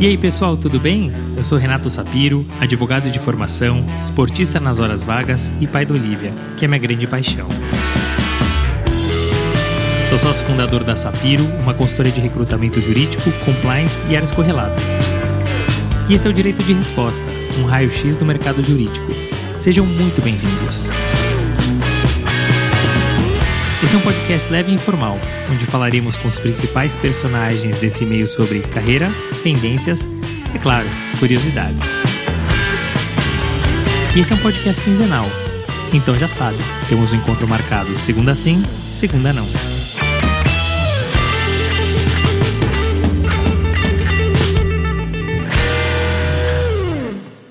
E aí pessoal, tudo bem? Eu sou Renato Sapiro, advogado de formação, esportista nas horas vagas e pai da Olivia, que é minha grande paixão. Sou sócio fundador da Sapiro, uma consultoria de recrutamento jurídico, compliance e áreas correlatas. E esse é o Direito de Resposta, um raio-x do mercado jurídico. Sejam muito bem-vindos. Esse é um podcast leve e informal, onde falaremos com os principais personagens desse meio sobre carreira, tendências e, é claro, curiosidades. E esse é um podcast quinzenal, então já sabe, temos um encontro marcado segunda sim, segunda não.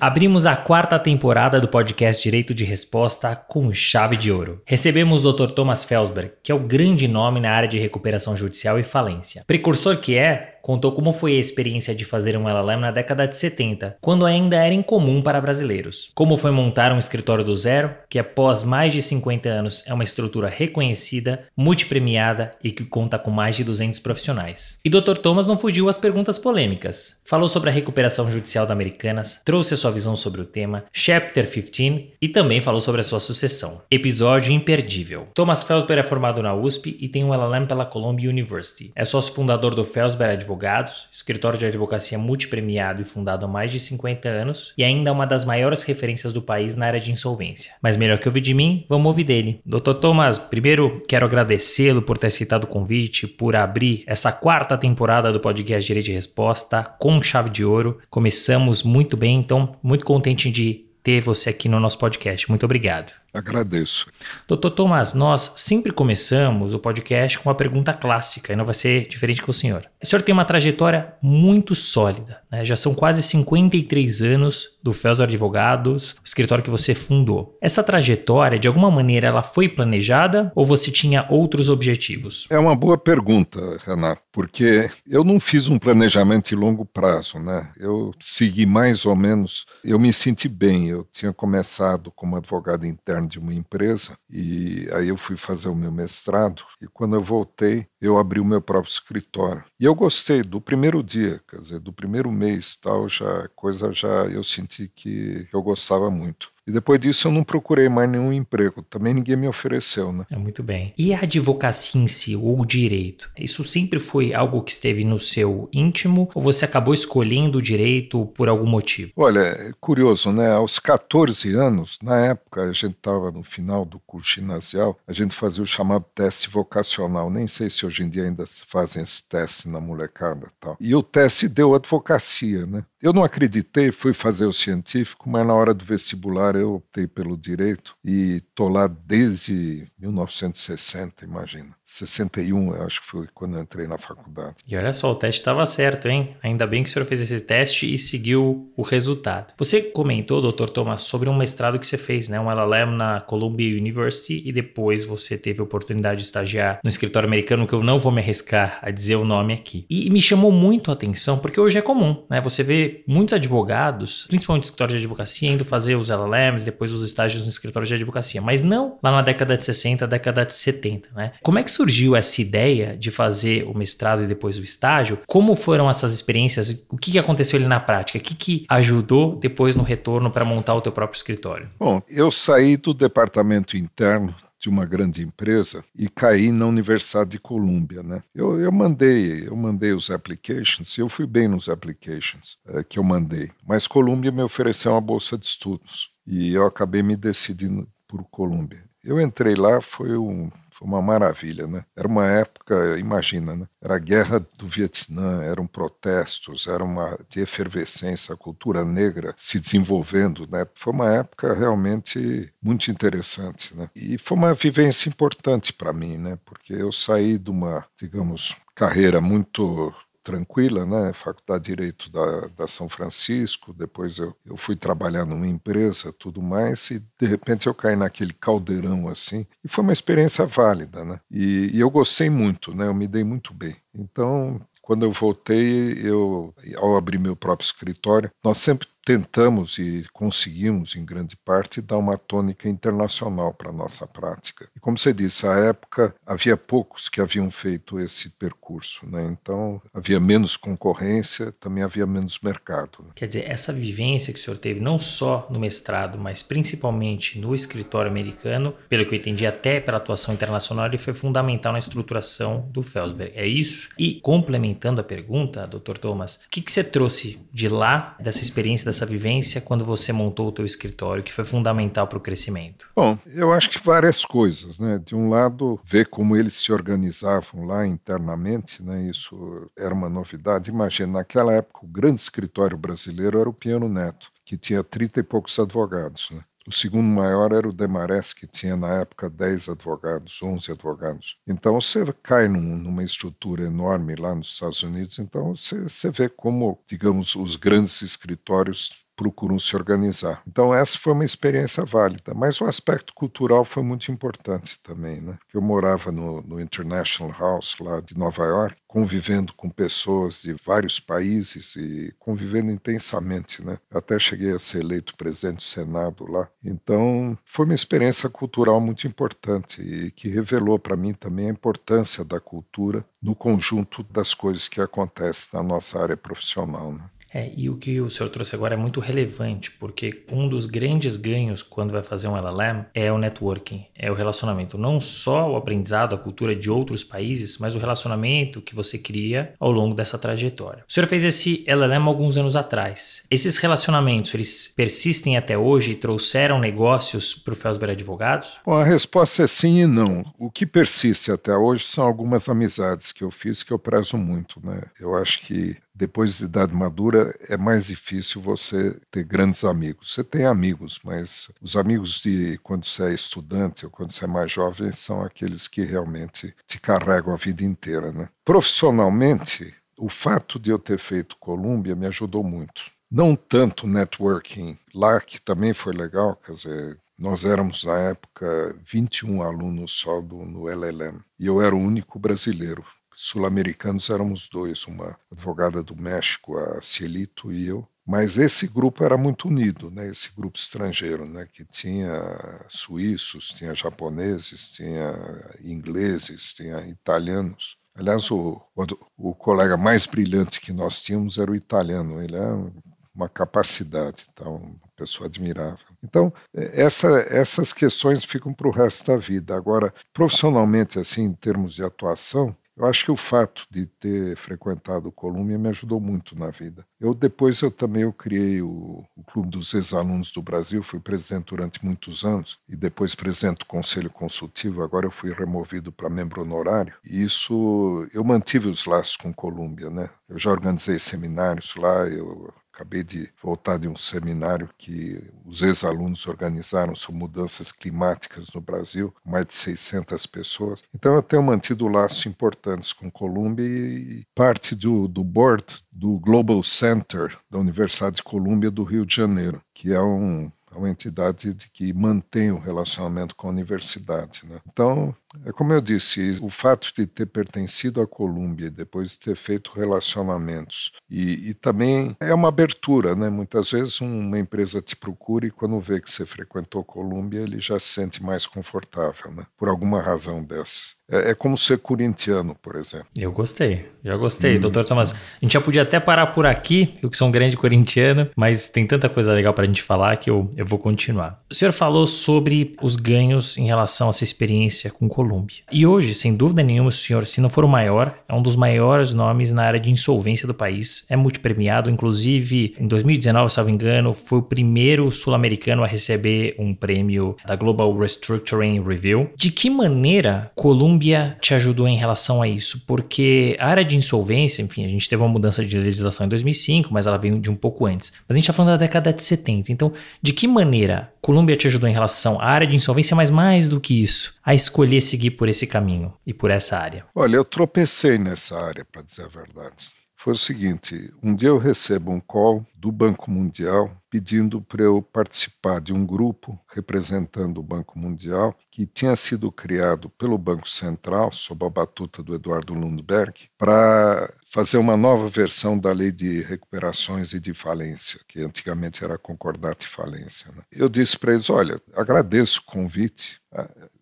Abrimos a quarta temporada do podcast Direito de Resposta com chave de ouro. Recebemos o Dr. Thomas Felsberg, que é o grande nome na área de recuperação judicial e falência. Precursor que é, contou como foi a experiência de fazer um LLM na década de 70, quando ainda era incomum para brasileiros. Como foi montar um escritório do zero, que após mais de 50 anos é uma estrutura reconhecida, multipremiada e que conta com mais de 200 profissionais. E Dr. Thomas não fugiu às perguntas polêmicas. Falou sobre a recuperação judicial da Americanas, trouxe a sua visão sobre o tema, Chapter 15 e também falou sobre a sua sucessão. Episódio imperdível. Thomas Felsberg é formado na USP e tem um LLM pela Columbia University. É sócio fundador do Felsberg Advocacy Advogados, escritório de advocacia multipremiado e fundado há mais de 50 anos e ainda uma das maiores referências do país na área de insolvência. Mas melhor que ouvir de mim, vamos ouvir dele. Dr. Thomas, primeiro quero agradecê-lo por ter aceitado o convite, por abrir essa quarta temporada do podcast Direito de Resposta com chave de ouro. Começamos muito bem, então muito contente de ter você aqui no nosso podcast. Muito obrigado. Agradeço. Doutor Tomás, nós sempre começamos o podcast com uma pergunta clássica e não vai ser diferente com o senhor. O senhor tem uma trajetória muito sólida, né? já são quase 53 anos do Felser Advogados, o escritório que você fundou. Essa trajetória, de alguma maneira, ela foi planejada ou você tinha outros objetivos? É uma boa pergunta, Renato, porque eu não fiz um planejamento de longo prazo, né? Eu segui mais ou menos, eu me senti bem, eu tinha começado como advogado interno de uma empresa e aí eu fui fazer o meu mestrado e quando eu voltei eu abri o meu próprio escritório e eu gostei do primeiro dia, quer dizer, do primeiro mês tal já coisa já eu senti que eu gostava muito. E depois disso eu não procurei mais nenhum emprego. Também ninguém me ofereceu, né? É muito bem. E a advocacia em si, ou o direito? Isso sempre foi algo que esteve no seu íntimo ou você acabou escolhendo o direito por algum motivo? Olha, é curioso, né? Aos 14 anos, na época a gente estava no final do curso ginasial, a gente fazia o chamado teste vocacional. Nem sei se hoje em dia ainda se fazem esse teste na molecada tal. E o teste deu advocacia, né? Eu não acreditei, fui fazer o científico, mas na hora do vestibular eu optei pelo direito e tô lá desde 1960, imagina. 61, eu acho que foi quando eu entrei na faculdade. E olha só, o teste estava certo, hein? Ainda bem que o senhor fez esse teste e seguiu o resultado. Você comentou, doutor Thomas, sobre um mestrado que você fez, né? Um LLM na Columbia University e depois você teve a oportunidade de estagiar no escritório americano, que eu não vou me arriscar a dizer o nome aqui. E me chamou muito a atenção, porque hoje é comum, né? Você vê muitos advogados, principalmente escritório de advocacia, indo fazer os LLMs, depois os estágios no escritório de advocacia, mas não lá na década de 60, década de 70, né? Como é que surgiu essa ideia de fazer o mestrado e depois o estágio? Como foram essas experiências? O que aconteceu ali na prática? O que ajudou depois no retorno para montar o teu próprio escritório? Bom, eu saí do departamento interno de uma grande empresa e caí na Universidade de Colômbia, né? Eu, eu mandei, eu mandei os applications, eu fui bem nos applications é, que eu mandei, mas Colômbia me ofereceu uma bolsa de estudos e eu acabei me decidindo por Colômbia. Eu entrei lá, foi um, foi uma maravilha, né? Era uma época, imagina, né? Era a guerra do Vietnã, eram protestos, era uma efervescência, a cultura negra se desenvolvendo, né? Foi uma época realmente muito interessante, né? E foi uma vivência importante para mim, né? Porque eu saí de uma, digamos, carreira muito tranquila, né? Faculdade de Direito da, da São Francisco, depois eu, eu fui trabalhar numa empresa, tudo mais, e de repente eu caí naquele caldeirão assim, e foi uma experiência válida, né? E, e eu gostei muito, né? Eu me dei muito bem. Então, quando eu voltei, eu, ao abrir meu próprio escritório, nós sempre tentamos e conseguimos, em grande parte, dar uma tônica internacional para a nossa prática. E como você disse, à época havia poucos que haviam feito esse percurso, né? então havia menos concorrência, também havia menos mercado. Né? Quer dizer, essa vivência que o senhor teve, não só no mestrado, mas principalmente no escritório americano, pelo que eu entendi, até pela atuação internacional, ele foi fundamental na estruturação do Felsberg. É isso? E complementando a pergunta, doutor Thomas, o que, que você trouxe de lá, dessa experiência, dessa vivência, quando você montou o teu escritório, que foi fundamental para o crescimento? Bom, eu acho que várias coisas, né? De um lado, ver como eles se organizavam lá internamente, né? Isso era uma novidade. Imagina, naquela época, o grande escritório brasileiro era o Piano Neto, que tinha trinta e poucos advogados, né? O segundo maior era o Demarest, que tinha na época 10 advogados, 11 advogados. Então você cai num, numa estrutura enorme lá nos Estados Unidos, então você, você vê como, digamos, os grandes escritórios procuram se organizar. Então essa foi uma experiência válida, mas o aspecto cultural foi muito importante também, né? Eu morava no, no International House lá de Nova York, convivendo com pessoas de vários países e convivendo intensamente, né? Até cheguei a ser eleito presidente do Senado lá. Então foi uma experiência cultural muito importante e que revelou para mim também a importância da cultura no conjunto das coisas que acontecem na nossa área profissional. Né? É, e o que o senhor trouxe agora é muito relevante, porque um dos grandes ganhos quando vai fazer um LLM é o networking, é o relacionamento. Não só o aprendizado, a cultura de outros países, mas o relacionamento que você cria ao longo dessa trajetória. O senhor fez esse LLM alguns anos atrás. Esses relacionamentos, eles persistem até hoje e trouxeram negócios para o Felsberg Advogados? Bom, a resposta é sim e não. O que persiste até hoje são algumas amizades que eu fiz que eu prezo muito. Né? Eu acho que depois de idade madura é mais difícil você ter grandes amigos. Você tem amigos, mas os amigos de quando você é estudante ou quando você é mais jovem são aqueles que realmente te carregam a vida inteira, né? Profissionalmente, o fato de eu ter feito Colômbia me ajudou muito. Não tanto networking lá, que também foi legal, quer dizer, nós éramos, na época, 21 alunos só do, no LLM, e eu era o único brasileiro sul-americanos éramos dois, uma advogada do México, a Cielito, e eu. Mas esse grupo era muito unido, né? esse grupo estrangeiro, né? que tinha suíços, tinha japoneses, tinha ingleses, tinha italianos. Aliás, o, o, o colega mais brilhante que nós tínhamos era o italiano. Ele é uma capacidade, então, uma pessoa admirável. Então, essa, essas questões ficam para o resto da vida. Agora, profissionalmente, assim, em termos de atuação, eu acho que o fato de ter frequentado o Colômbia me ajudou muito na vida. Eu depois eu também eu criei o, o Clube dos Ex-Alunos do Brasil, fui presidente durante muitos anos e depois presidente do Conselho Consultivo, agora eu fui removido para membro honorário. E isso eu mantive os laços com Colômbia, né? Eu já organizei seminários lá, eu Acabei de voltar de um seminário que os ex-alunos organizaram sobre mudanças climáticas no Brasil, mais de 600 pessoas. Então eu tenho mantido laços importantes com Colômbia e parte do, do board do Global Center da Universidade de Colômbia do Rio de Janeiro, que é um é uma entidade de que mantém o relacionamento com a universidade. Né? Então, é como eu disse, o fato de ter pertencido à Colômbia depois de ter feito relacionamentos e, e, também é uma abertura, né? Muitas vezes uma empresa te procura e quando vê que você frequentou a Colômbia, ele já se sente mais confortável, né? Por alguma razão dessas. É, é como ser corintiano, por exemplo. Eu gostei, já gostei, hum. doutor Thomas. A gente já podia até parar por aqui, eu que sou um grande corintiano, mas tem tanta coisa legal para a gente falar que eu, eu vou continuar. O senhor falou sobre os ganhos em relação a essa experiência com Colômbia. E hoje, sem dúvida nenhuma, o senhor, se não for o maior, é um dos maiores nomes na área de insolvência do país. É multipremiado, inclusive em 2019, se não me engano, foi o primeiro sul-americano a receber um prêmio da Global Restructuring Review. De que maneira Colômbia te ajudou em relação a isso? Porque a área de insolvência, enfim, a gente teve uma mudança de legislação em 2005, mas ela veio de um pouco antes. Mas a gente está falando da década de 70. Então, de que maneira Colômbia te ajudou em relação à área de insolvência, mas mais do que isso, a escolher seguir por esse caminho e por essa área? Olha, eu tropecei nessa área, para dizer a verdade. foi o seguinte: um dia eu recebo um call do Banco Mundial pedindo para eu participar de um grupo representando o Banco Mundial que tinha sido criado pelo Banco Central, sob a batuta do Eduardo Lundberg, para fazer uma nova versão da lei de recuperações e de falência, que antigamente era concordato e falência. Né? Eu disse para eles: olha, agradeço o convite,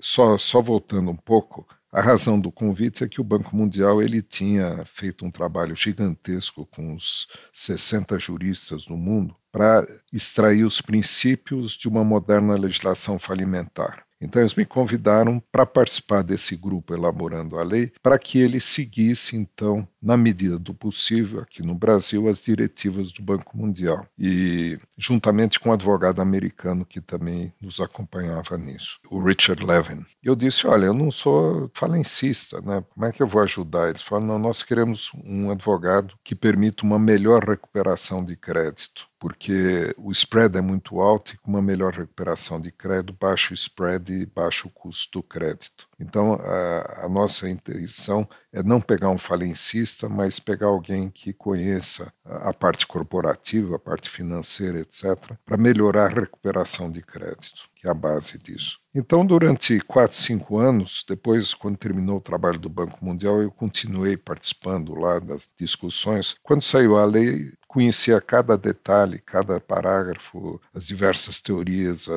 só, só voltando um pouco. A razão do convite é que o Banco Mundial ele tinha feito um trabalho gigantesco com os 60 juristas do mundo para extrair os princípios de uma moderna legislação falimentar. Então, eles me convidaram para participar desse grupo elaborando a lei, para que ele seguisse, então, na medida do possível, aqui no Brasil, as diretivas do Banco Mundial. E juntamente com um advogado americano que também nos acompanhava nisso, o Richard Levin. Eu disse: Olha, eu não sou falencista, né? como é que eu vou ajudar? Eles falaram: Não, nós queremos um advogado que permita uma melhor recuperação de crédito porque o spread é muito alto e com uma melhor recuperação de crédito, baixo spread e baixo custo do crédito. Então, a, a, nossa intenção é não pegar um falencista, mas pegar alguém que conheça a, a parte corporativa, a parte financeira, etc., para melhorar a recuperação de crédito, que é a base disso. Então, durante quatro, cinco anos, depois, quando terminou o trabalho do Banco Mundial, eu continuei participando lá das discussões. Quando saiu a lei, conhecia cada detalhe, cada parágrafo, as diversas teorias,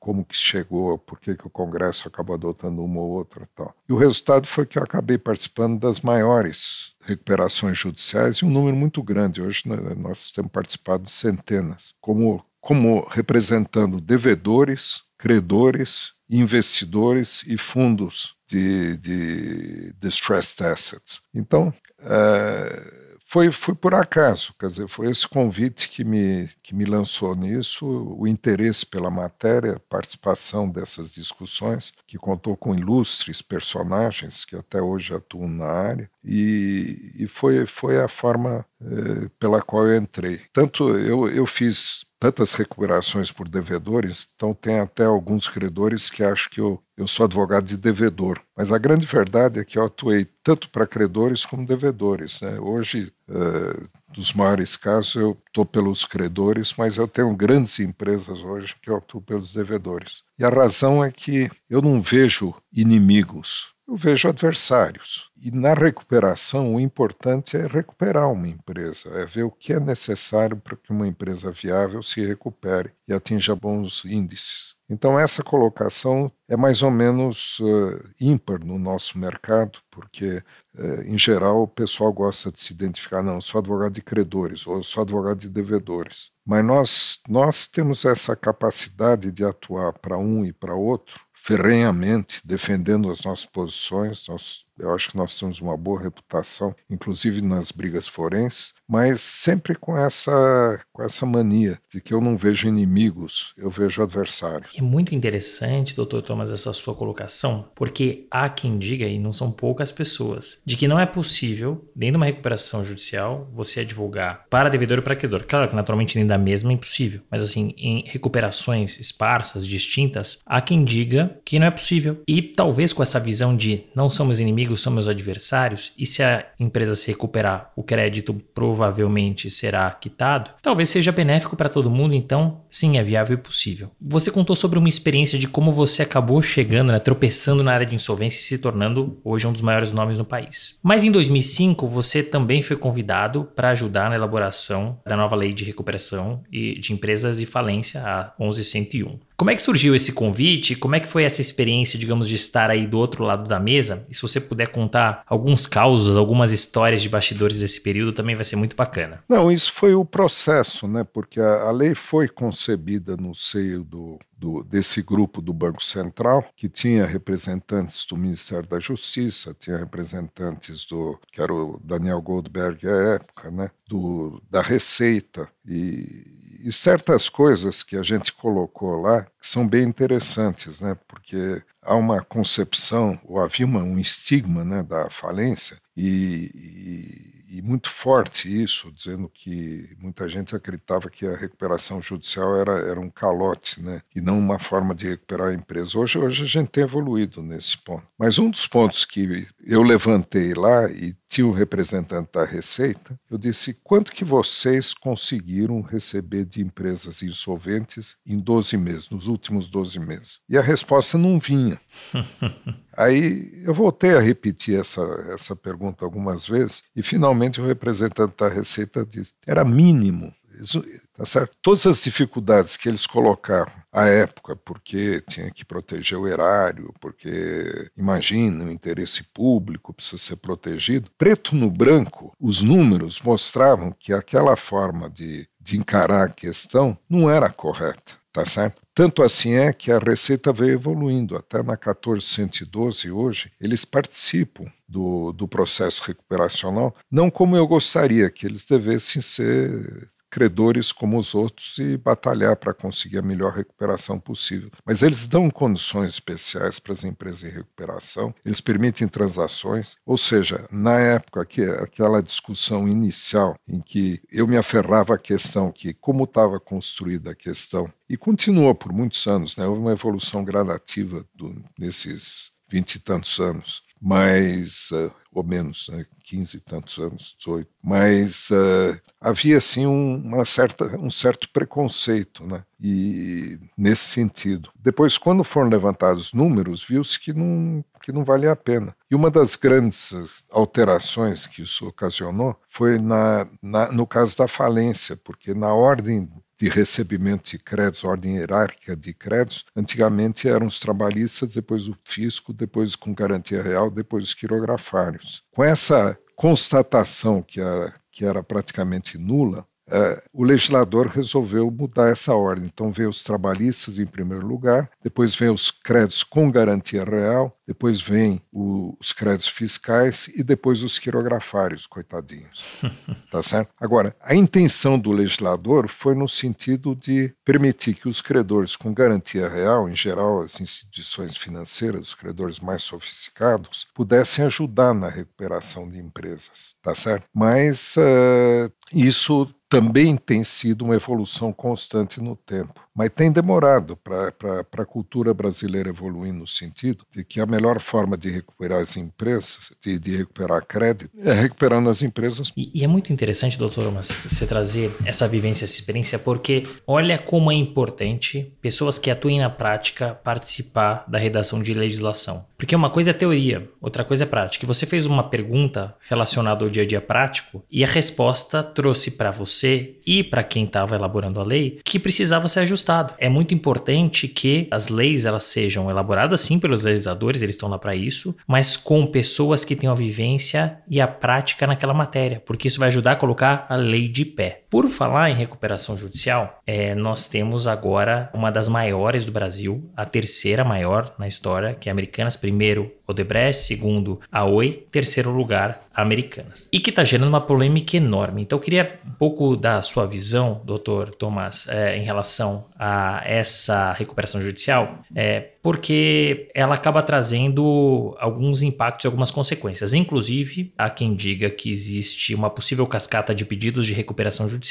como que chegou, por que, que o Congresso acabou adotando uma ou outra tal. E o resultado foi que eu acabei participando das maiores recuperações judiciais e um número muito grande. Hoje né, nós temos participado de centenas, como, como representando devedores, credores, investidores e fundos de, de distressed assets. Então, uh, foi, foi por acaso, quer dizer, foi esse convite que me, que me lançou nisso, o interesse pela matéria, participação dessas discussões, que contou com ilustres personagens que até hoje atuam na área, e, e foi, foi a forma eh, pela qual eu entrei. Tanto eu, eu fiz tantas recuperações por devedores, então tem até alguns credores que acham que eu, eu sou advogado de devedor. Mas a grande verdade é que eu atuei tanto para credores como devedores. Né? Hoje, uh, dos maiores casos, eu estou pelos credores, mas eu tenho grandes empresas hoje que eu atuo pelos devedores. E a razão é que eu não vejo inimigos, eu vejo adversários. E na recuperação, o importante é recuperar uma empresa, é ver o que é necessário para que uma empresa viável se recupere e atinja bons índices. Então, essa colocação é mais ou menos uh, ímpar no nosso mercado, porque, uh, em geral, o pessoal gosta de se identificar, não, sou advogado de credores ou sou advogado de devedores. Mas nós, nós temos essa capacidade de atuar para um e para outro ferrenhamente defendendo as nossas posições. Nós, eu acho que nós temos uma boa reputação, inclusive nas brigas forenses, mas sempre com essa, com essa mania de que eu não vejo inimigos, eu vejo adversários. É muito interessante, doutor Thomas, essa sua colocação, porque há quem diga, e não são poucas pessoas, de que não é possível, dentro de uma recuperação judicial, você advogar para devedor e para credor. Claro que naturalmente dentro da mesma é impossível, mas assim, em recuperações esparsas, distintas, há quem diga que não é possível. E talvez com essa visão de não somos inimigos, somos adversários, e se a empresa se recuperar, o crédito provavelmente será quitado, talvez seja benéfico para todo mundo, então sim, é viável e possível. Você contou sobre uma experiência de como você acabou chegando, né, tropeçando na área de insolvência e se tornando hoje um dos maiores nomes no país. Mas em 2005 você também foi convidado para ajudar na elaboração da nova lei de recuperação de empresas e falência, a 11101. Como é que surgiu esse convite? Como é que foi essa experiência, digamos, de estar aí do outro lado da mesa? E se você puder contar alguns causos, algumas histórias de bastidores desse período, também vai ser muito bacana. Não, isso foi o processo, né? Porque a, a lei foi concebida no seio do, do, desse grupo do Banco Central, que tinha representantes do Ministério da Justiça, tinha representantes do, que era o Daniel Goldberg à época, né? Do, da Receita e e certas coisas que a gente colocou lá são bem interessantes, né? Porque há uma concepção, ou havia uma, um estigma né, da falência, e, e, e, muito forte isso, dizendo que muita gente acreditava que a recuperação judicial era, era um calote, né? E não uma forma de recuperar a empresa. Hoje, hoje a gente tem evoluído nesse ponto. Mas um dos pontos que eu levantei lá e tinha o um representante da Receita, eu disse: quanto que vocês conseguiram receber de empresas insolventes em 12 meses, nos últimos 12 meses? E a resposta não vinha. Aí eu voltei a repetir essa, essa pergunta algumas vezes e finalmente o representante da Receita disse: era mínimo. Isso, tá certo? Todas as dificuldades que eles colocaram à época, porque tinha que proteger o erário, porque, imagina, o interesse público precisa ser protegido. Preto no branco, os números mostravam que aquela forma de, de encarar a questão não era correta, tá certo? Tanto assim é que a Receita veio evoluindo. Até na 1412 hoje, eles participam do, do processo recuperacional, não como eu gostaria que eles devessem ser credores como os outros e batalhar para conseguir a melhor recuperação possível. Mas eles dão condições especiais para as empresas em recuperação, eles permitem transações, ou seja, na época que aquela discussão inicial em que eu me aferrava à questão que como estava construída a questão e continua por muitos anos, né? houve uma evolução gradativa do, nesses vinte e tantos anos, mas uh, ou menos, né? 15 e tantos anos, 18. Mas uh, havia, assim, um, uma certa, um certo preconceito, né? E nesse sentido. Depois, quando foram levantados números, viu-se que não, que não valia a pena. E uma das grandes alterações que isso ocasionou foi na, na, no caso da falência, porque na ordem de recebimento de créditos, ordem hierárquica de créditos, antigamente eram os trabalhistas, depois o fisco, depois com garantia real, depois os quirografários. Com essa constatação que, a, que era praticamente nula, é, o legislador resolveu mudar essa ordem. Então, veio os trabalhistas em primeiro lugar, depois vem os créditos com garantia real, depois vem os créditos fiscais e depois os quirografários, coitadinhos. tá certo? Agora, a intenção do legislador foi no sentido de permitir que os credores com garantia real, em geral as instituições financeiras, os credores mais sofisticados, pudessem ajudar na recuperação de empresas, tá certo? Mas uh, isso também tem sido uma evolução constante no tempo mas tem demorado para a cultura brasileira evoluir no sentido de que a melhor forma de recuperar as empresas, de, de recuperar crédito, é recuperando as empresas. E, e, é muito interessante, doutor, mas você trazer essa vivência, essa experiência, porque olha como é importante pessoas que atuem na prática participar da redação de legislação. Porque uma coisa é teoria, outra coisa é prática. Você fez uma pergunta relacionada ao dia a dia prático e a resposta trouxe para você e para quem estava elaborando a lei que precisava ser ajustado ajustado. É muito importante que as leis elas sejam elaboradas sim pelos legisladores, eles estão lá para isso, mas com pessoas que tenham a vivência e a prática naquela matéria, porque isso vai ajudar a colocar a lei de pé. Por falar em recuperação judicial, é, nós temos agora uma das maiores do Brasil, a terceira maior na história, que é Americanas. Primeiro, Odebrecht, segundo, a Oi, terceiro lugar, Americanas. E que está gerando uma polêmica enorme. Então, eu queria um pouco da sua visão, doutor Tomás, é, em relação a essa recuperação judicial, é, porque ela acaba trazendo alguns impactos e algumas consequências. Inclusive, há quem diga que existe uma possível cascata de pedidos de recuperação judicial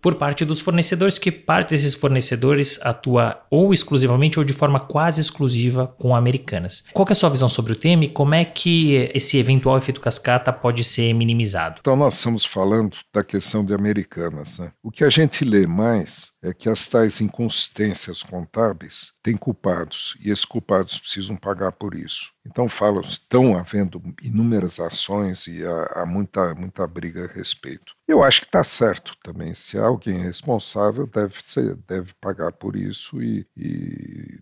por parte dos fornecedores, que parte desses fornecedores atua ou exclusivamente ou de forma quase exclusiva com americanas. Qual é a sua visão sobre o tema e como é que esse eventual efeito cascata pode ser minimizado? Então, nós estamos falando da questão de americanas. Né? O que a gente lê mais é que as tais inconsistências contábeis têm culpados e esses culpados precisam pagar por isso. Então falo, estão havendo inúmeras ações e há, há muita, muita briga a respeito. Eu acho que está certo também. Se há alguém responsável, deve, ser, deve pagar por isso e, e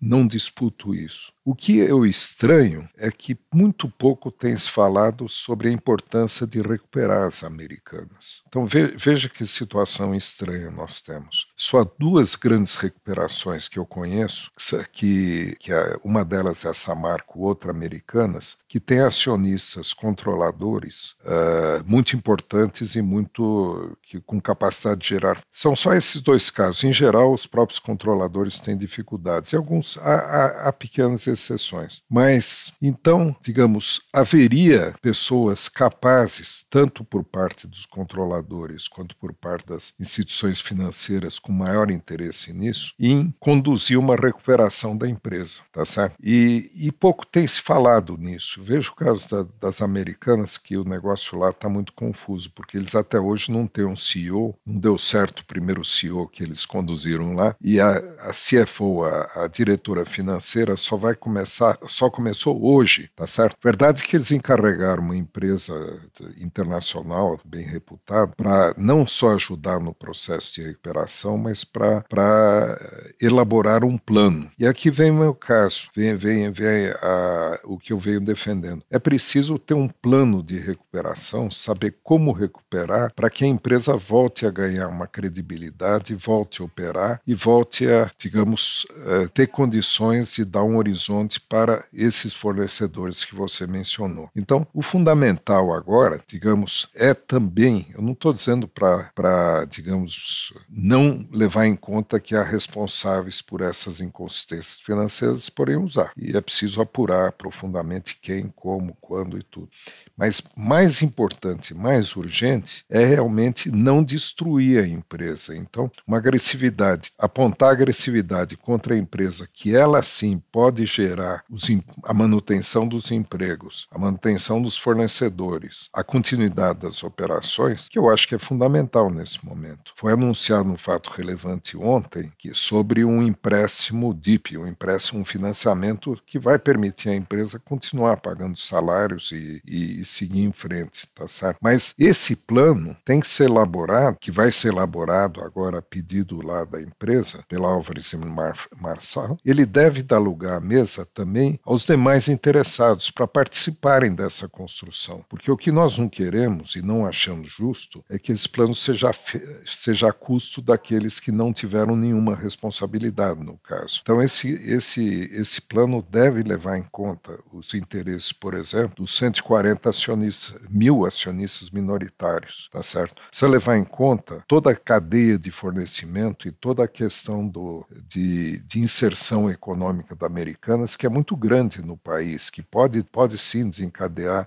não disputo isso. O que eu estranho é que muito pouco tem se falado sobre a importância de recuperar as americanas. Então veja que situação estranha nós temos. Só há duas grandes recuperações que eu conheço, que, que uma delas é a Samarco, outra Americanas, que tem acionistas controladores uh, muito importantes e muito que, com capacidade de gerar. São só esses dois casos. Em geral, os próprios controladores têm dificuldades. E alguns há, há, há pequenas exceções. Mas, então, digamos, haveria pessoas capazes, tanto por parte dos controladores quanto por parte das instituições financeiras com maior interesse nisso, em conduzir uma recuperação da empresa, tá certo? E, e pouco tem se falado nisso. Vejo o caso da, das americanas que o negócio lá está muito confuso, porque eles até hoje não têm um CEO, não deu certo o primeiro CEO que eles conduziram lá, e a, a CFO, a, a diretora financeira, só vai começar, só começou hoje, tá certo? Verdade que eles encarregaram uma empresa internacional bem reputada para não só ajudar no processo de recuperação, mas para elaborar um plano. E aqui vem o meu caso, vem, vem, vem a, o que eu venho defendendo. É preciso ter um plano de recuperação, saber como recuperar para que a empresa volte a ganhar uma credibilidade, volte a operar e volte a, digamos, eh, ter condições de dar um horizonte para esses fornecedores que você mencionou. Então, o fundamental agora, digamos, é também, eu não estou dizendo para, digamos, não levar em conta que há responsáveis por essas inconsistências financeiras, porém usar. E é preciso apurar profundamente quem, como, quando e tudo. Mas mais importante, mais urgente, é realmente não destruir a empresa. Então, uma agressividade, apontar agressividade contra a empresa, que ela sim pode gerar os, a manutenção dos empregos, a manutenção dos fornecedores, a continuidade das operações, que eu acho que é fundamental nesse momento. Foi anunciado um fato relevante ontem que sobre um empréstimo DIP, um empréstimo, um financiamento que vai permitir à empresa continuar pagando salários e, e e seguir em frente, tá certo? Mas esse plano tem que ser elaborado, que vai ser elaborado agora a pedido lá da empresa, pela Álvares Mar Marçal, ele deve dar lugar à mesa também aos demais interessados para participarem dessa construção. Porque o que nós não queremos e não achamos justo é que esse plano seja, seja a custo daqueles que não tiveram nenhuma responsabilidade no caso. Então esse, esse, esse plano deve levar em conta os interesses, por exemplo, dos 140 acionistas, mil acionistas minoritários, tá certo? Precisa levar em conta toda a cadeia de fornecimento e toda a questão do, de, de inserção econômica da Americanas, que é muito grande no país, que pode, pode sim desencadear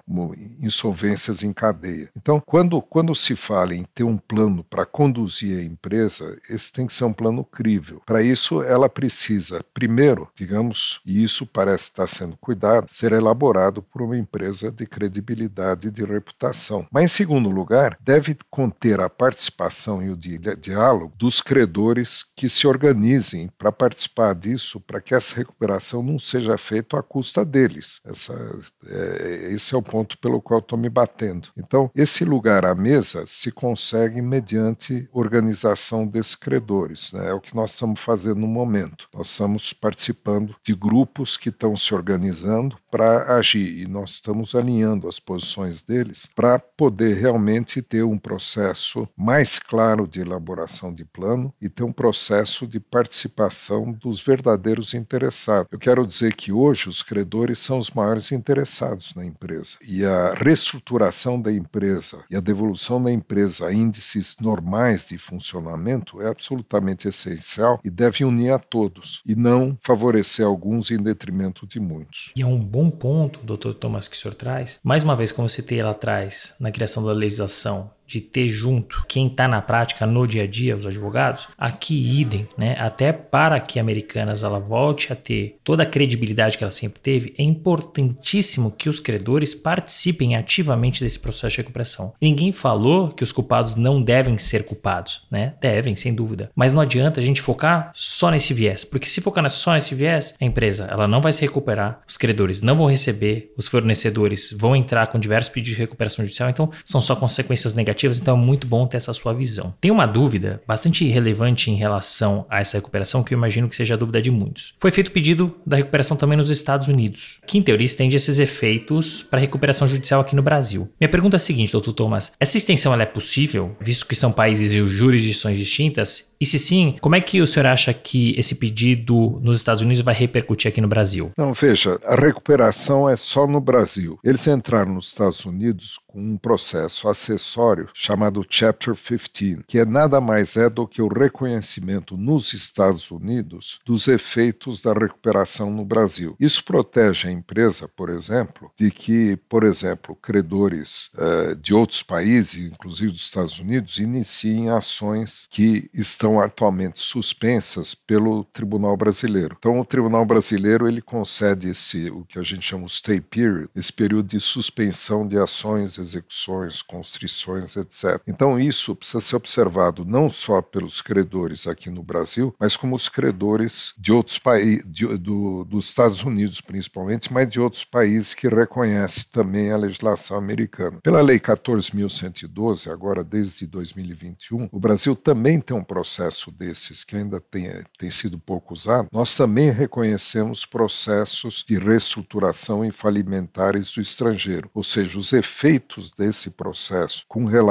insolvências em cadeia. Então, quando, quando se fala em ter um plano para conduzir a empresa, esse tem que ser um plano crível. Para isso, ela precisa, primeiro, digamos, e isso parece estar sendo cuidado, ser elaborado por uma empresa de credibilidade e de reputação. Mas, em segundo lugar, deve conter a participação e o diálogo dos credores que se organizem para participar disso, para que essa recuperação não seja feita à custa deles. Essa, é, esse é o ponto pelo qual estou me batendo. Então, esse lugar à mesa se consegue mediante organização credores. Né? É o que nós estamos fazendo no momento. Nós estamos participando de grupos que estão se organizando para agir e nós estamos alinhando as posições deles para poder realmente ter um processo mais claro de elaboração de plano e ter um processo de participação dos verdadeiros interessados. Eu quero dizer que hoje os credores são os maiores interessados na empresa e a reestruturação da empresa e a devolução da empresa a índices normais de funcionamento é absolutamente essencial e deve unir a todos e não favorecer alguns em detrimento de muitos. E é um bom ponto, doutor Thomas, que o senhor traz. Mais uma vez, como eu citei lá atrás, na criação da legislação, de ter junto quem está na prática no dia a dia, os advogados, aqui idem, né? Até para que a Americanas ela volte a ter toda a credibilidade que ela sempre teve, é importantíssimo que os credores participem ativamente desse processo de recuperação. Ninguém falou que os culpados não devem ser culpados, né? Devem, sem dúvida. Mas não adianta a gente focar só nesse viés, porque se focar só nesse viés, a empresa ela não vai se recuperar, os credores não vão receber, os fornecedores vão entrar com diversos pedidos de recuperação judicial, então são só consequências negativas negativas, então é muito bom ter essa sua visão. Tem uma dúvida bastante relevante em relação a essa recuperação, que eu imagino que seja a dúvida de muitos. Foi feito pedido da recuperação também nos Estados Unidos, que em teoria estende esses efeitos para recuperação judicial aqui no Brasil. Minha pergunta é a seguinte, doutor Thomas: essa extensão é possível, visto que são países e jurisdições distintas? E se sim, como é que o senhor acha que esse pedido nos Estados Unidos vai repercutir aqui no Brasil? Não, veja, a recuperação é só no Brasil. Eles entraram nos Estados Unidos com um processo acessório relatório chamado Chapter 15, que é nada mais é do que o reconhecimento nos Estados Unidos dos efeitos da recuperação no Brasil. Isso protege a empresa, por exemplo, de que, por exemplo, credores uh, de outros países, inclusive dos Estados Unidos, iniciem ações que estão atualmente suspensas pelo Tribunal Brasileiro. Então, o Tribunal Brasileiro ele concede esse o que a gente chama de stay period, esse período de suspensão de ações, execuções, constrições, etc. Então, isso precisa ser observado não só pelos credores aqui no Brasil, mas como os credores de outros países, do, dos Estados Unidos principalmente, mas de outros países que reconhecem também a legislação americana. Pela Lei 14.112, agora desde 2021, o Brasil também tem um processo desses que ainda tem, tem sido pouco usado. Nós também reconhecemos processos de reestruturação e falimentares do estrangeiro, ou seja, os efeitos desse processo com relação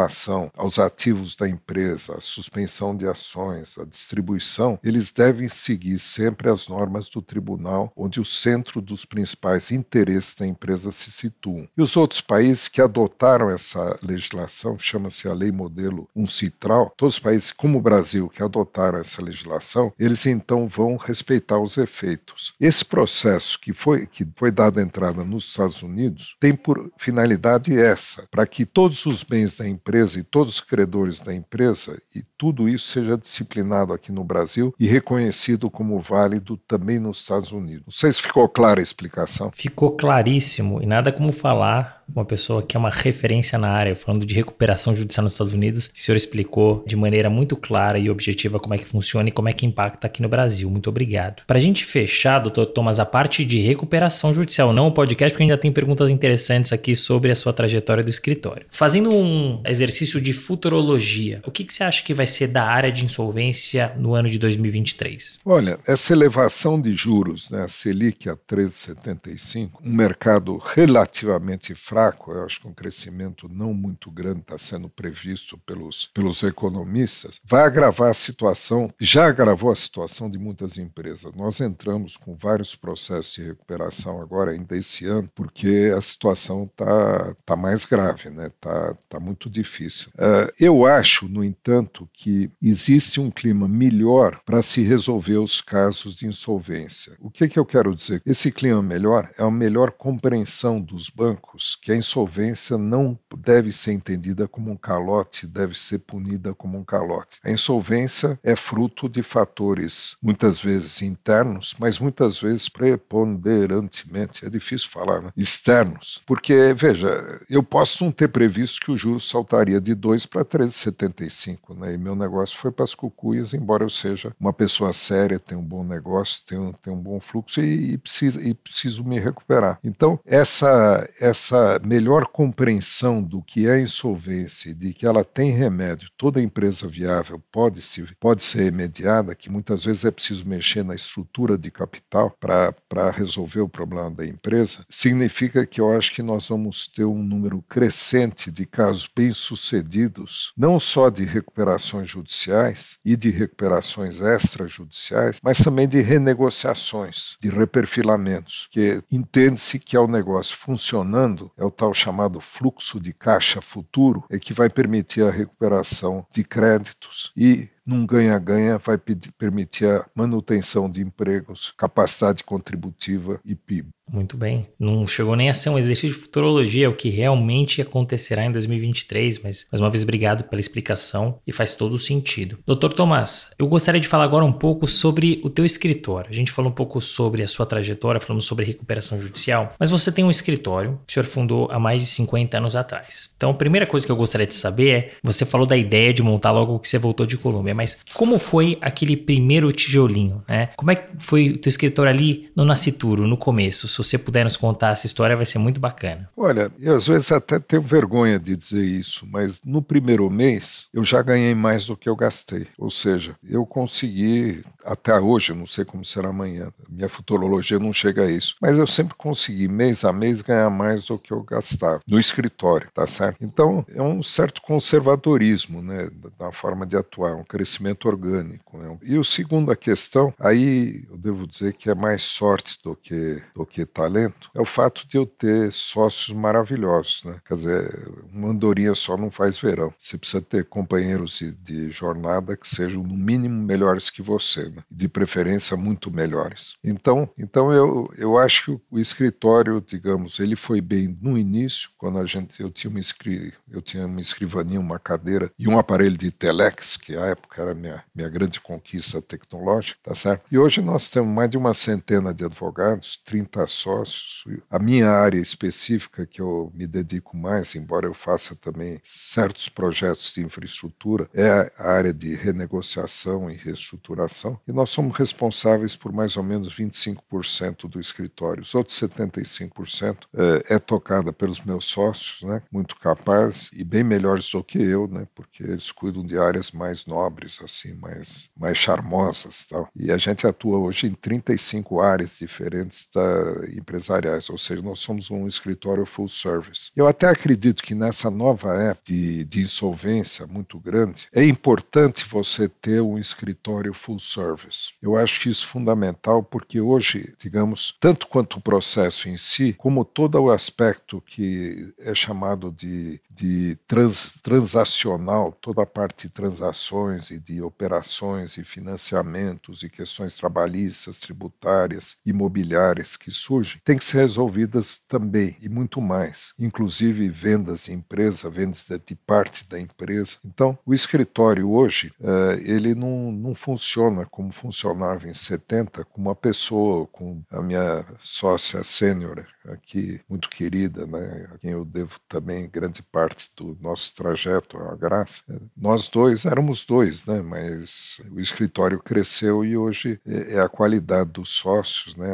aos ativos da empresa, a suspensão de ações, a distribuição, eles devem seguir sempre as normas do tribunal, onde o centro dos principais interesses da empresa se situam. E os outros países que adotaram essa legislação, chama-se a Lei Modelo UNCITRAL, todos os países como o Brasil que adotaram essa legislação, eles então vão respeitar os efeitos. Esse processo que foi, que foi dado entrada nos Estados Unidos tem por finalidade essa, para que todos os bens da empresa e todos os credores da empresa e tudo isso seja disciplinado aqui no Brasil e reconhecido como válido também nos Estados Unidos. Não sei se ficou clara a explicação. Ficou claríssimo e nada como falar uma pessoa que é uma referência na área, falando de recuperação judicial nos Estados Unidos. O senhor explicou de maneira muito clara e objetiva como é que funciona e como é que impacta aqui no Brasil. Muito obrigado. Para a gente fechar, doutor Thomas, a parte de recuperação judicial, não o podcast, porque ainda tem perguntas interessantes aqui sobre a sua trajetória do escritório. Fazendo um exercício de futurologia, o que, que você acha que vai ser da área de insolvência no ano de 2023? Olha, essa elevação de juros, né, a Selic a 13,75, um mercado relativamente fraco, fraco, eu acho que um crescimento não muito grande está sendo previsto pelos, pelos economistas, vai agravar a situação, já agravou a situação de muitas empresas. Nós entramos com vários processos de recuperação agora, ainda esse ano, porque a situação está tá mais grave, né? Tá, tá muito difícil. Uh, eu acho, no entanto, que existe um clima melhor para se resolver os casos de insolvência. O que, que eu quero dizer? Esse clima melhor é a melhor compreensão dos bancos que a insolvência não deve ser entendida como um calote, deve ser punida como um calote. A insolvência é fruto de fatores muitas vezes internos, mas muitas vezes preponderantemente, é difícil falar, né? externos. Porque, veja, eu posso não ter previsto que o juro saltaria de 2 para 13,75, né? e meu negócio foi para as cucuias, embora eu seja uma pessoa séria, tenho um bom negócio, tenho, tenho um bom fluxo e, e, preciso, e preciso me recuperar. Então, essa, essa melhor compreensão do que é insolvência, de que ela tem remédio, toda empresa viável pode, se, pode ser remediada, que muitas vezes é preciso mexer na estrutura de capital para resolver o problema da empresa, significa que eu acho que nós vamos ter um número crescente de casos bem-sucedidos, não só de recuperações judiciais e de recuperações extrajudiciais, mas também de renegociações, de reperfilamentos, que entende-se que é o negócio funcionando, é o tal chamado fluxo de caixa futuro, é que vai permitir a recuperação de créditos e num ganha-ganha vai permitir a manutenção de empregos, capacidade contributiva e PIB. Muito bem. Não chegou nem a ser um exercício de futurologia, o que realmente acontecerá em 2023, mas mais uma vez obrigado pela explicação e faz todo o sentido. Doutor Tomás, eu gostaria de falar agora um pouco sobre o teu escritório. A gente falou um pouco sobre a sua trajetória, falamos sobre recuperação judicial, mas você tem um escritório que o senhor fundou há mais de 50 anos atrás. Então, a primeira coisa que eu gostaria de saber é, você falou da ideia de montar logo que você voltou de Colômbia, mas como foi aquele primeiro tijolinho, né? Como é que foi o teu escritório ali no Nascituro, no começo? Se você puder nos contar essa história, vai ser muito bacana. Olha, eu às vezes até tenho vergonha de dizer isso, mas no primeiro mês eu já ganhei mais do que eu gastei. Ou seja, eu consegui, até hoje, não sei como será amanhã, minha futurologia não chega a isso, mas eu sempre consegui, mês a mês, ganhar mais do que eu gastava no escritório, tá certo? Então, é um certo conservadorismo, né, na forma de atuar, um crescimento orgânico. Né? E o segundo a questão, aí eu devo dizer que é mais sorte do que, do que talento, é o fato de eu ter sócios maravilhosos. Né? Quer dizer, uma andorinha só não faz verão. Você precisa ter companheiros de, de jornada que sejam, no mínimo, melhores que você, né? de preferência, muito melhores. Então, então eu, eu acho que o escritório, digamos, ele foi bem no início, quando a gente, eu tinha uma, escri, eu tinha uma escrivaninha, uma cadeira e um aparelho de telex, que à época era minha, minha grande conquista tecnológica, tá certo? E hoje nós temos mais de uma centena de advogados, 30 sócios. A minha área específica, que eu me dedico mais, embora eu faça também certos projetos de infraestrutura, é a área de renegociação e reestruturação. E nós somos responsáveis por mais ou menos 25% do escritório. Os outros 75% é, é tocada pelos meus sócios, né, muito capazes e bem melhores do que eu, né, porque eles cuidam de áreas mais nobres, assim, mais, mais charmosas. Tal. E a gente atua hoje em 35 áreas diferentes da, empresariais, ou seja, nós somos um escritório full service. Eu até acredito que nessa nova época de, de insolvência muito grande, é importante você ter um escritório full service. Eu acho que isso é fundamental porque hoje, digamos, tanto quanto o processo em si, como todo o aspecto que é chamado de, de trans, transacional, toda a parte de transações e de operações e financiamentos e questões trabalhistas, tributárias, imobiliárias que surgem, tem que ser resolvidas também e muito mais, inclusive vendas de empresa, vendas de parte da empresa. Então, o escritório hoje, uh, ele não, não funciona como funcionava em 70, com uma pessoa, com a minha sócia sênior aqui, muito querida, né, a quem eu devo também grande parte do nosso trajeto, a Graça. Nós dois éramos dois, né, mas o escritório cresceu e hoje é, é a qualidade dos sócios né,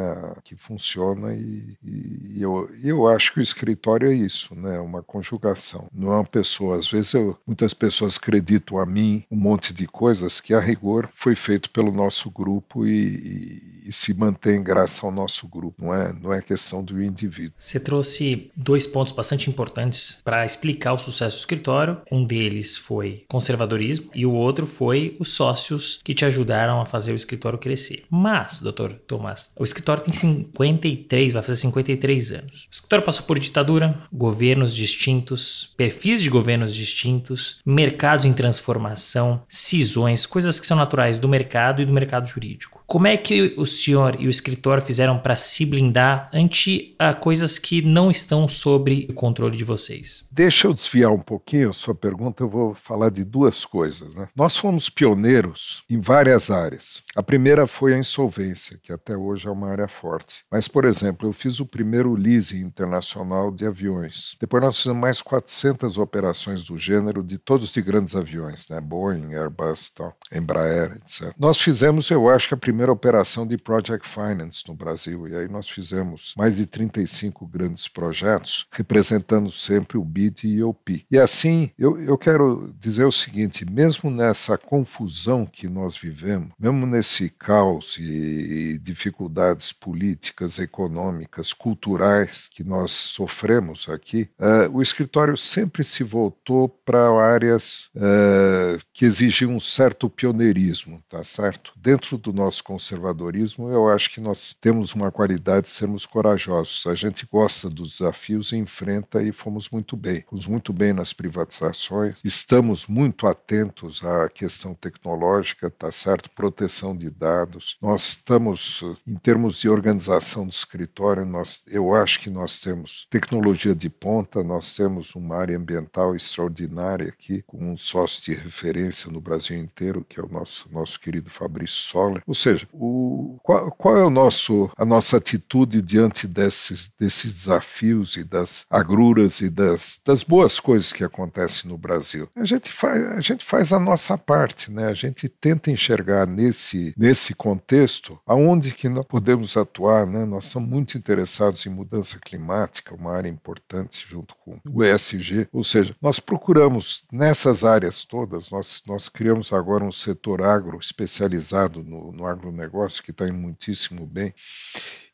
que funciona e, e eu, eu acho que o escritório é isso, né, uma conjugação. Não é uma pessoa, às vezes eu, muitas pessoas acreditam a mim um monte de coisas que a rigor foi feito pelo nosso grupo e, e, e se mantém graças ao nosso grupo, não é, não é questão do indivíduo. Você trouxe dois pontos bastante importantes para explicar o sucesso do escritório. Um deles foi conservadorismo e o outro foi os sócios que te ajudaram a fazer o escritório crescer. Mas, doutor Tomás, o escritório tem 53, vai fazer 53 anos. O escritório passou por ditadura, governos distintos, perfis de governos distintos, mercados em transformação, cisões, coisas que são naturais do mercado e do mercado jurídico. Como é que o senhor e o escritório fizeram para se blindar ante a coisas que não estão sob o controle de vocês? Deixa eu desviar um pouquinho a sua pergunta, eu vou falar de duas coisas. Né? Nós fomos pioneiros em várias áreas. A primeira foi a insolvência, que até hoje é uma área forte. Mas, por exemplo, eu fiz o primeiro leasing internacional de aviões. Depois nós fizemos mais 400 operações do gênero de todos de grandes aviões, né? Boeing, Airbus, tal, Embraer, etc. Nós fizemos, eu acho que a primeira primeira operação de Project Finance no Brasil. E aí nós fizemos mais de 35 grandes projetos, representando sempre o BID e o PI. E assim, eu, eu quero dizer o seguinte: mesmo nessa confusão que nós vivemos, mesmo nesse caos e dificuldades políticas, econômicas, culturais que nós sofremos aqui, uh, o escritório sempre se voltou para áreas uh, que exigiam um certo pioneirismo, tá certo? Dentro do nosso conservadorismo, eu acho que nós temos uma qualidade de sermos corajosos. A gente gosta dos desafios enfrenta e fomos muito bem. Fomos muito bem nas privatizações, estamos muito atentos à questão tecnológica, tá certo? Proteção de dados. Nós estamos, em termos de organização do escritório, nós, eu acho que nós temos tecnologia de ponta, nós temos uma área ambiental extraordinária aqui, com um sócio de referência no Brasil inteiro, que é o nosso, nosso querido Fabrício Soller. Ou seja, seja, o, qual, qual, é o nosso, a nossa atitude diante desses, desses desafios e das agruras e das, das boas coisas que acontecem no Brasil? A gente, faz, a gente faz a nossa parte, né? a gente tenta enxergar nesse, nesse contexto aonde que nós podemos atuar. Né? Nós somos muito interessados em mudança climática, uma área importante junto com o ESG, ou seja, nós procuramos nessas áreas todas, nós, nós criamos agora um setor agro especializado no, no agro agronegócio, que está indo muitíssimo bem.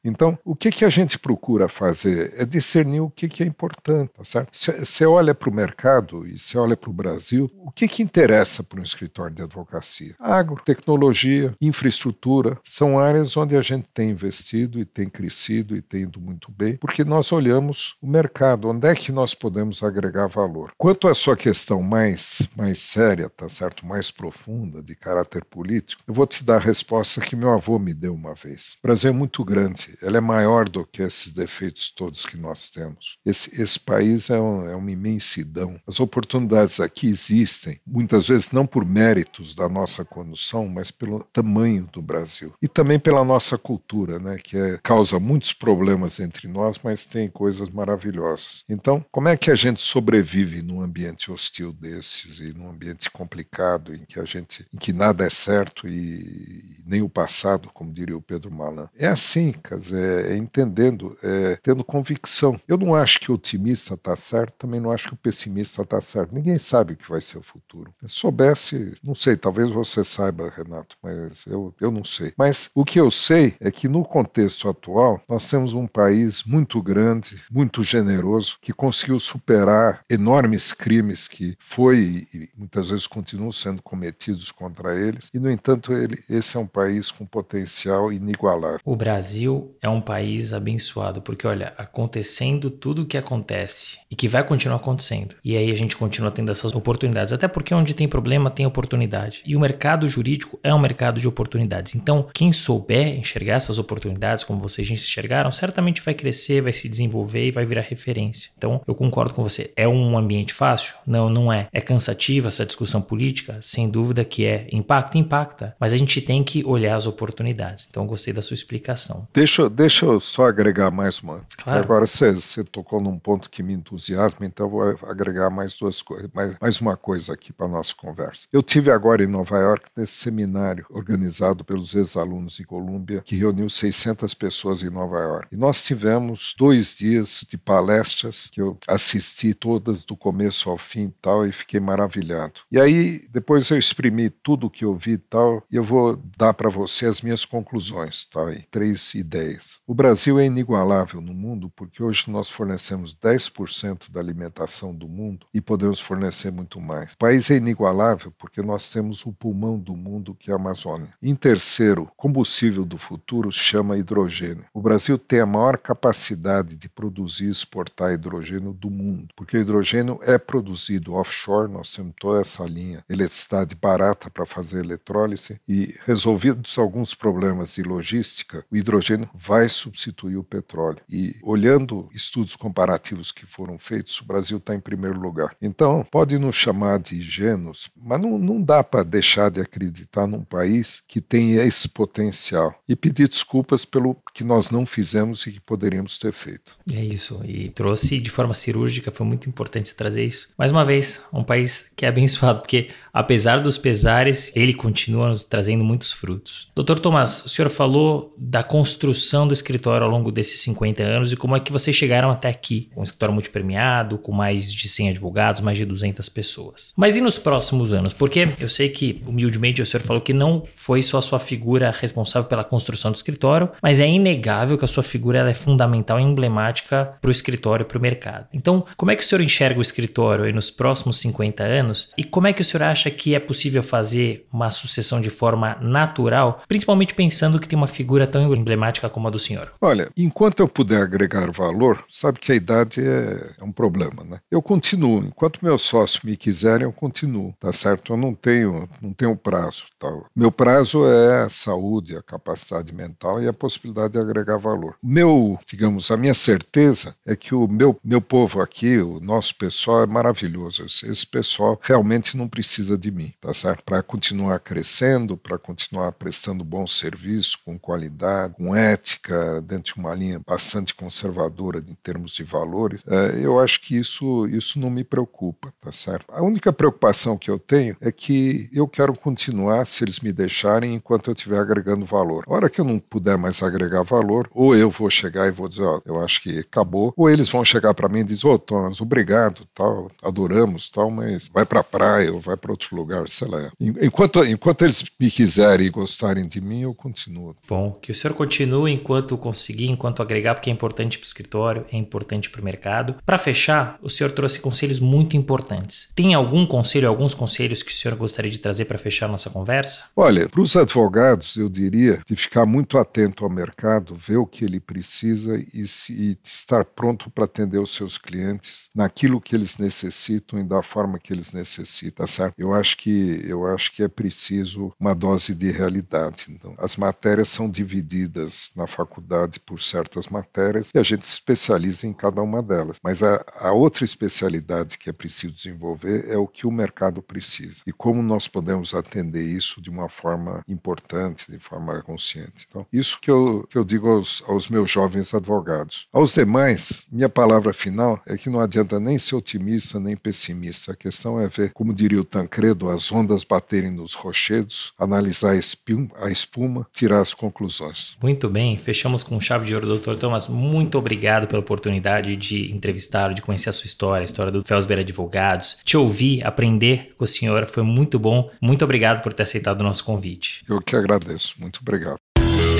Então, o que, que a gente procura fazer é discernir o que, que é importante, tá certo? Você olha para o mercado e você olha para o Brasil, o que, que interessa para um escritório de advocacia? Agro, tecnologia, infraestrutura, são áreas onde a gente tem investido e tem crescido e tem ido muito bem, porque nós olhamos o mercado, onde é que nós podemos agregar valor. Quanto à sua questão mais, mais séria, tá certo? Mais profunda, de caráter político, eu vou te dar a resposta que meu avô me deu uma vez. Brasil é muito grande, ela é maior do que esses defeitos todos que nós temos. Esse, esse país é, um, é uma imensidão. As oportunidades aqui existem, muitas vezes não por méritos da nossa condução, mas pelo tamanho do Brasil. E também pela nossa cultura, né, que é, causa muitos problemas entre nós, mas tem coisas maravilhosas. Então, como é que a gente sobrevive num ambiente hostil desses e num ambiente complicado em que a gente, em que nada é certo e nem o passado, como diria o Pedro Malan? É assim, quer dizer, é entendendo, é tendo convicção. Eu não acho que o otimista está certo, também não acho que o pessimista está certo. Ninguém sabe o que vai ser o futuro. Se soubesse, não sei, talvez você saiba, Renato, mas eu, eu não sei. Mas o que eu sei é que no contexto atual, nós temos um país muito grande, muito generoso, que conseguiu superar enormes crimes que foi e muitas vezes continuam sendo cometidos contra eles. E, no entanto, ele, esse é um país com potencial inigualável. O Brasil é um país abençoado, porque olha, acontecendo tudo o que acontece e que vai continuar acontecendo. E aí a gente continua tendo essas oportunidades, até porque onde tem problema tem oportunidade. E o mercado jurídico é um mercado de oportunidades. Então, quem souber enxergar essas oportunidades como vocês enxergaram, certamente vai crescer, vai se desenvolver e vai virar referência. Então, eu concordo com você. É um ambiente fácil? Não, não é. É cansativa essa discussão política? Sem dúvida que é. Impacta, impacta. Mas a gente tem que olhar as oportunidades. Então, gostei da sua explicação. Deixa, deixa eu só agregar mais uma. Claro. Agora você, você tocou num ponto que me entusiasma, então vou agregar mais duas coisas, mais, mais uma coisa aqui para nossa conversa. Eu tive agora em Nova York nesse seminário organizado pelos ex-alunos de Colômbia que reuniu 600 pessoas em Nova York. E nós tivemos dois dias de palestras que eu assisti todas do começo ao fim e tal e fiquei maravilhado. E aí depois eu exprimi tudo o que eu vi e tal e eu vou dar para você as minhas conclusões, tá? E três ideias. O Brasil é inigualável no mundo porque hoje nós fornecemos 10% da alimentação do mundo e podemos fornecer muito mais. O país é inigualável porque nós temos o pulmão do mundo que é a Amazônia. Em terceiro, combustível do futuro chama hidrogênio. O Brasil tem a maior capacidade de produzir e exportar hidrogênio do mundo, porque o hidrogênio é produzido offshore, nós temos toda essa linha, eletricidade barata para fazer eletrólise e resolvidos alguns problemas de logística, o hidrogênio vai substituir o petróleo. E olhando estudos comparativos que foram feitos, o Brasil está em primeiro lugar. Então, pode nos chamar de ingênuos, mas não, não dá para deixar de acreditar num país que tem esse potencial e pedir desculpas pelo que nós não fizemos e que poderíamos ter feito. É isso, e trouxe de forma cirúrgica, foi muito importante trazer isso. Mais uma vez, um país que é abençoado, porque apesar dos pesares, ele continua nos trazendo muitos frutos. Doutor Tomás, o senhor falou da construção do escritório ao longo desses 50 anos e como é que vocês chegaram até aqui, um escritório multipremiado, com mais de 100 advogados, mais de 200 pessoas. Mas e nos próximos anos? Porque eu sei que, humildemente, o senhor falou que não foi só a sua figura responsável pela construção do escritório, mas é inegável que a sua figura é fundamental e emblemática para o escritório e para o mercado. Então, como é que o senhor enxerga o escritório nos próximos 50 anos e como é que o senhor acha que é possível fazer uma sucessão de forma natural, principalmente pensando que tem uma figura tão emblemática como a do senhor? Olha, enquanto eu puder agregar valor, sabe que a idade é, é um problema, né? Eu continuo, enquanto meus sócios me quiserem, eu continuo, tá certo? Eu não tenho, não tenho prazo, tal. Meu prazo é a saúde, a capacidade mental e a possibilidade de agregar valor. Meu, digamos, a minha certeza é que o meu, meu povo aqui, o nosso pessoal é maravilhoso. Esse pessoal realmente não precisa de mim, tá certo? Para continuar crescendo, para continuar prestando bom serviço, com qualidade, com ética, dentro de uma linha bastante conservadora em termos de valores, é, eu acho que isso, isso não me preocupa, tá certo? A única preocupação que eu tenho é que eu quero continuar, se eles me deixarem, enquanto eu estiver agregando valor. A hora que eu não puder mais agregar valor, ou eu vou chegar e vou dizer, ó, eu acho que acabou, ou eles vão chegar para mim e dizer, ô oh, Thomas, obrigado, tal, adoramos, tal, mas vai para a praia ou vai para outro lugar, sei lá. Enquanto, enquanto eles me quiserem e gostarem de mim, eu continuo. Bom, que o senhor continue enquanto conseguir, enquanto agregar, porque é importante para o escritório, é importante para o mercado. Para fechar, o senhor trouxe conselhos muito importantes. Tem algum conselho, alguns conselhos que o senhor gostaria de trazer para fechar nossa conversa? Olha, para os advogados, eu diria de ficar muito atento ao mercado, ver o que ele precisa e, se, e estar pronto para atender os seus clientes naquilo que eles necessitam e da forma que eles necessitam, tá certo? Eu acho que eu acho que é preciso uma dose de realidade. Então, as matérias são divididas na faculdade por certas matérias e a gente se especializa em cada uma delas. Mas a, a outra especialidade que é preciso desenvolver é o que o mercado precisa e como nós podemos atender isso de uma forma importante, de forma consciente. Então, isso que eu, que eu digo aos, aos meus jovens advogados. Aos demais, minha palavra final é que não adianta nem ser otimista nem pessimista. A questão é ver, como diria o Tancredo, as ondas baterem nos rochedos, analisar a espuma, tirar as conclusões. Muito bem, fechamos com chave de ouro, doutor Thomas. Muito obrigado pela oportunidade de entrevistá-lo, de conhecer a sua história, a história do Felsber Advogados. Te ouvir, aprender com o senhor foi muito bom. Muito obrigado por ter aceitado o nosso convite. Eu que agradeço. Muito obrigado.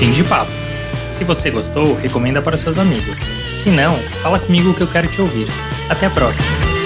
Fim de papo. Se você gostou, recomenda para seus amigos. Se não, fala comigo que eu quero te ouvir. Até a próxima.